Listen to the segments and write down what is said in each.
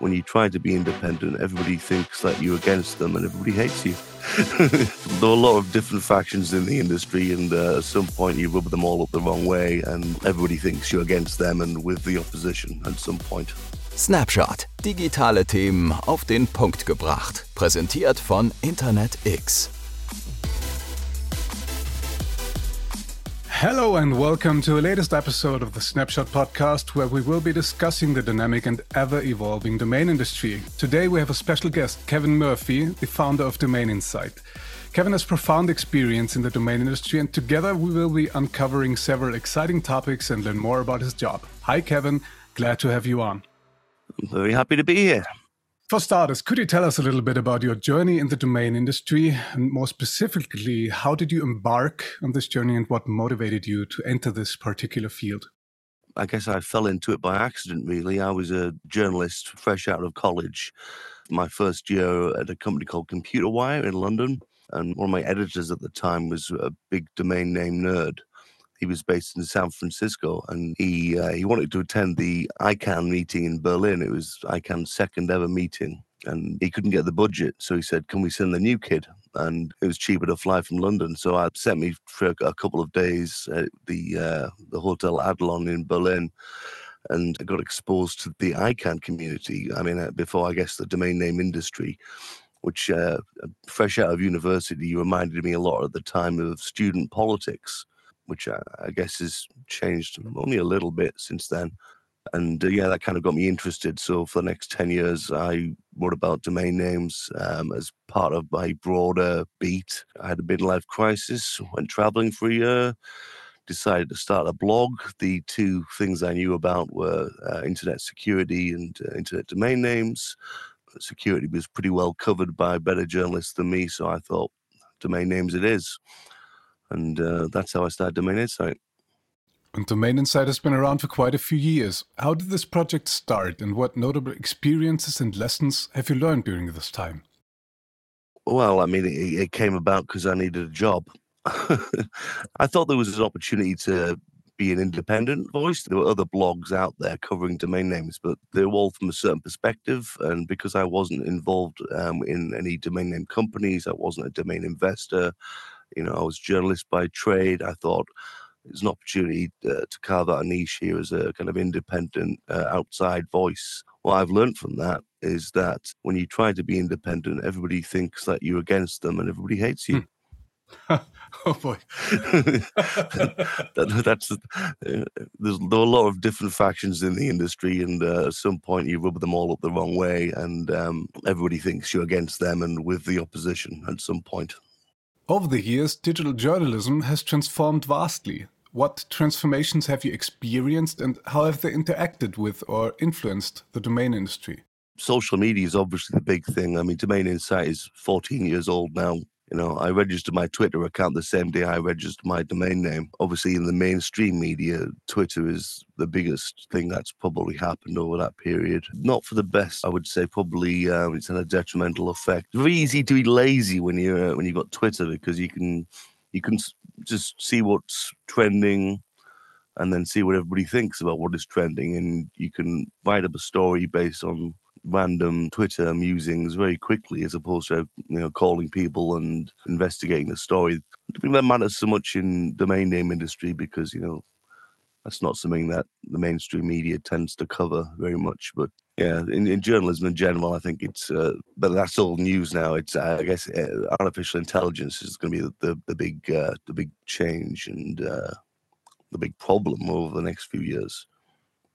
when you try to be independent, everybody thinks that you're against them and everybody hates you. there are a lot of different factions in the industry, and uh, at some point you rub them all up the wrong way, and everybody thinks you're against them and with the opposition at some point. Snapshot. Digitale Themen auf den Punkt gebracht. Präsentiert von InterNetX. Hello and welcome to the latest episode of the Snapshot podcast, where we will be discussing the dynamic and ever evolving domain industry. Today we have a special guest, Kevin Murphy, the founder of Domain Incite. Kevin has profound experience in the domain industry, and together we will be uncovering several exciting topics and learn more about his job. Hi, Kevin. Glad to have you on. I'm very happy to be here. For starters, could you tell us a little bit about your journey in the domain industry? And more specifically, how did you embark on this journey and what motivated you to enter this particular field? I guess I fell into it by accident, really. I was a journalist fresh out of college. My first year at a company called Computer Wire in London. And one of my editors at the time was a big domain name nerd. He was based in San Francisco, and he uh, he wanted to attend the ICANN meeting in Berlin. It was ICANN's second ever meeting, and he couldn't get the budget, so he said, "Can we send the new kid?" And it was cheaper to fly from London, so I sent me for a couple of days at the uh, the Hotel Adlon in Berlin and I got exposed to the ICANN community. I mean, uh, before I guess the domain name industry, which uh, fresh out of university reminded me a lot at the time of student politics which I, I guess has changed only a little bit since then. And uh, yeah, that kind of got me interested. So for the next 10 years, I wrote about domain names um, as part of my broader beat. I had a midlife crisis, went traveling for a year, decided to start a blog. The two things I knew about were uh, internet security and uh, internet domain names. Security was pretty well covered by better journalists than me, so I thought domain names it is and uh, that's how I started Domain Incite. And Domain Incite has been around for quite a few years. How did this project start, and what notable experiences and lessons have you learned during this time? Well, I mean, it, it came about because I needed a job. I thought there was an opportunity to be an independent voice. There were other blogs out there covering domain names, but they were all from a certain perspective. And because I wasn't involved um, in any domain name companies, I wasn't a domain investor, you know, I was journalist by trade. I thought it's an opportunity uh, to carve out a niche here as a kind of independent uh, outside voice. What I've learned from that is that when you try to be independent, everybody thinks that you're against them and everybody hates you. Hmm. oh boy, that, that's uh, there's there are a lot of different factions in the industry, and uh, at some point you rub them all up the wrong way, and um, everybody thinks you're against them and with the opposition at some point. Over the years, digital journalism has transformed vastly. What transformations have you experienced and how have they interacted with or influenced the domain industry? Social media is obviously the big thing. I mean, Domain Incite is 14 years old now. You know, I registered my Twitter account the same day I registered my domain name. Obviously, in the mainstream media, Twitter is the biggest thing that's probably happened over that period. Not for the best, I would say. Probably uh, it's had a detrimental effect. Very easy to be lazy when you're uh, when you've got Twitter because you can you can just see what's trending and then see what everybody thinks about what is trending, and you can write up a story based on random Twitter musings very quickly, as opposed to you know calling people and investigating the story. I think that matters so much in the domain name industry because you know that's not something that the mainstream media tends to cover very much. But yeah, in, in journalism in general, I think it's uh, but that's all news now. It's uh, I guess uh, artificial intelligence is going to be the the, the big uh, the big change and uh, the big problem over the next few years.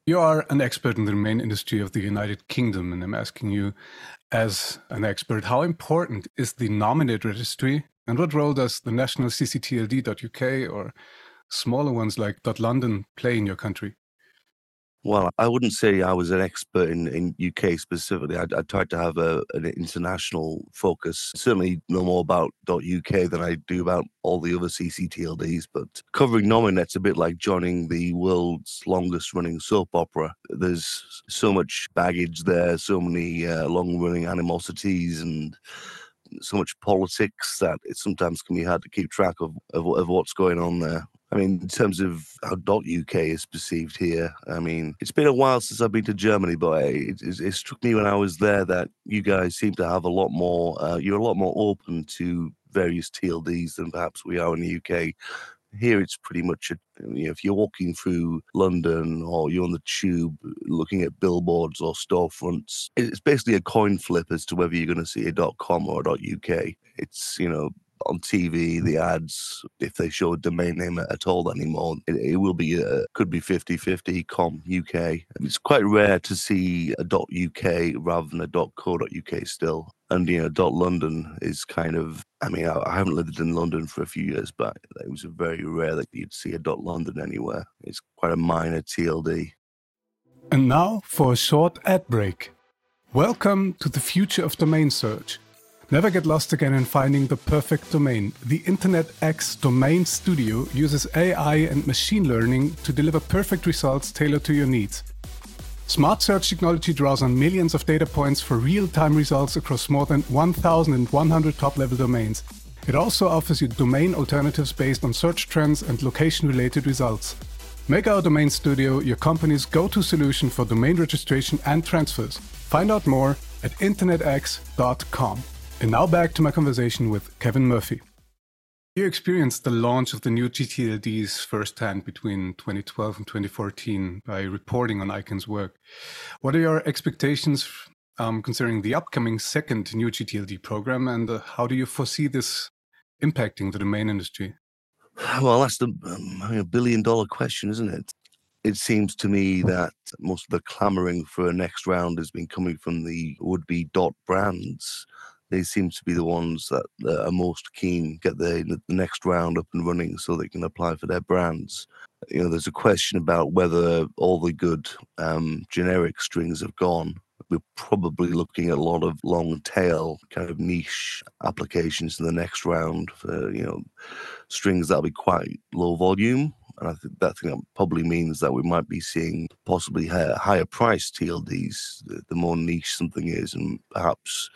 You are an expert in the main industry of the United Kingdom, and I'm asking you, as an expert, how important is the Nominet registry, and what role does the national ccTLD.uk or smaller ones like .london play in your country? Well, I wouldn't say I was an expert in, in UK specifically. I, I tried to have a, an international focus. Certainly know more about .uk than I do about all the other CCTLDs. But covering Nominet's a bit like joining the world's longest running soap opera. There's so much baggage there, so many uh, long running animosities and so much politics that it sometimes can be hard to keep track of, of, of what's going on there. I mean, in terms of how Dot .uk is perceived here, I mean, it's been a while since I've been to Germany, but it, it, it struck me when I was there that you guys seem to have a lot more. Uh, you're a lot more open to various TLDs than perhaps we are in the UK. Here, it's pretty much a, you know, if you're walking through London or you're on the tube looking at billboards or storefronts, it's basically a coin flip as to whether you're going to see a dot .com or a .uk. It's you know on TV, the ads, if they show a domain name at all anymore, it, it will be, a, uh, could be 50 50 com UK. It's quite rare to see a .uk rather than a .co.uk still. And, you know, .london is kind of, I mean, I, I haven't lived in London for a few years, but it was very rare that you'd see a .london anywhere. It's quite a minor TLD. And now for a short ad break. Welcome to the future of domain search Never get lost again in finding the perfect domain. The Internet X Domain Studio uses AI and machine learning to deliver perfect results tailored to your needs. Smart search technology draws on millions of data points for real time results across more than 1,100 top level domains. It also offers you domain alternatives based on search trends and location related results. Make our Domain Studio your company's go to solution for domain registration and transfers. Find out more at internetx.com. And now back to my conversation with Kevin Murphy. You experienced the launch of the new GTLDs firsthand between 2012 and 2014 by reporting on ICANN's work. What are your expectations um, concerning the upcoming second new GTLD program, and uh, how do you foresee this impacting the domain industry? Well, that's the um, billion dollar question, isn't it? It seems to me that most of the clamoring for a next round has been coming from the would be dot brands they seem to be the ones that, are most keen get the, the next round up and running so they can apply for their brands. You know, there's a question about whether all the good um, generic strings have gone. We're probably looking at a lot of long tail kind of niche applications in the next round for, you know, strings that'll be quite low volume and I think that thing probably means that we might be seeing possibly higher, price TLDs, the, the, more niche something is, and perhaps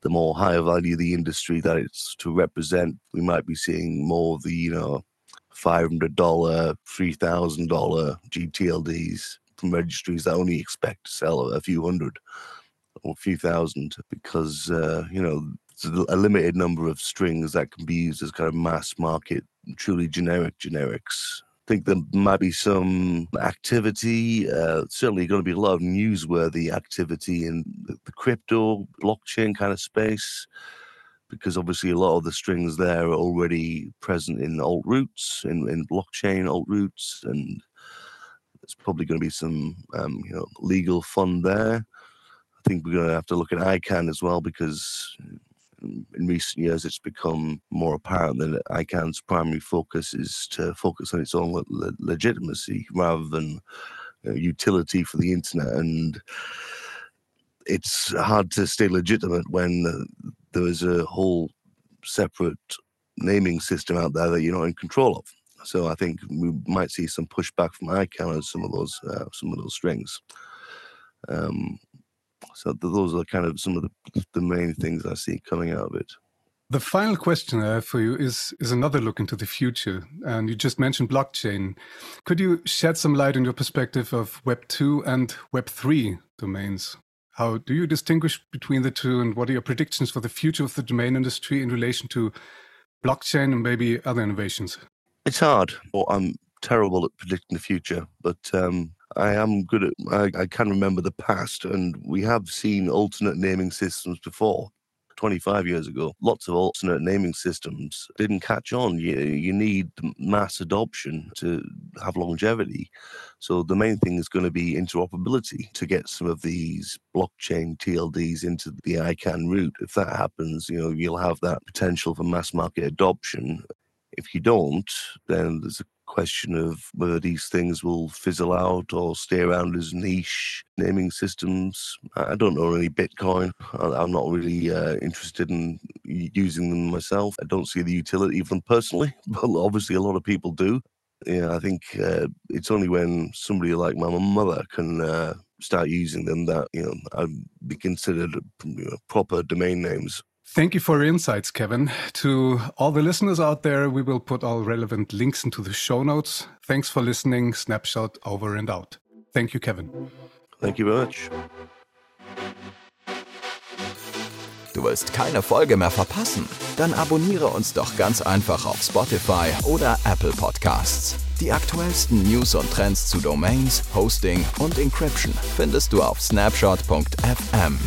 the more higher value the industry that it's to represent, we might be seeing more of the, you know, $500, $3,000 GTLDs from registries that only expect to sell a few hundred or a few thousand because, uh, you know, a limited number of strings that can be used as kind of mass market, truly generic generics. I think there might be some activity, uh, certainly going to be a lot of newsworthy activity in the crypto blockchain kind of space, because obviously a lot of the strings there are already present in alt roots, in, in blockchain alt roots, and there's probably going to be some um, you know legal fund there. I think we're going to have to look at ICANN as well because in recent years, it's become more apparent that ICANN's primary focus is to focus on its own le- legitimacy rather than utility for the internet. And it's hard to stay legitimate when there is a whole separate naming system out there that you're not in control of. So I think we might see some pushback from ICANN on some of those uh, some of those strings. Um, so those are kind of some of the, the main things I see coming out of it. The final question I have for you is is another look into the future. And you just mentioned blockchain. Could you shed some light on your perspective of Web 2 and Web 3 domains? How do you distinguish between the two and what are your predictions for the future of the domain industry in relation to blockchain and maybe other innovations? It's hard. Well, I'm terrible at predicting the future, but um, I am good at, I, I can remember the past, and we have seen alternate naming systems before. 25 years ago, lots of alternate naming systems didn't catch on. You, you need mass adoption to have longevity. So the main thing is going to be interoperability to get some of these blockchain TLDs into the ICANN root. If that happens, you know, you'll have that potential for mass market adoption. If you don't, then there's a question of whether these things will fizzle out or stay around as niche naming systems. I don't know any Bitcoin. I'm not really uh, interested in using them myself. I don't see the utility of them personally, but obviously a lot of people do. Yeah, I think uh, it's only when somebody like my mother can uh, start using them that you know I'd be considered you know, proper domain names. Thank you for your insights, Kevin. To all the listeners out there, we will put all relevant links into the show notes. Thanks for listening. Snapshot over and out. Thank you, Kevin. Thank you very much. Du willst keine Folge mehr verpassen? Dann abonniere uns doch ganz einfach auf Spotify oder Apple Podcasts. Die aktuellsten News und Trends zu Domains, Hosting und Encryption findest du auf snapshot.fm.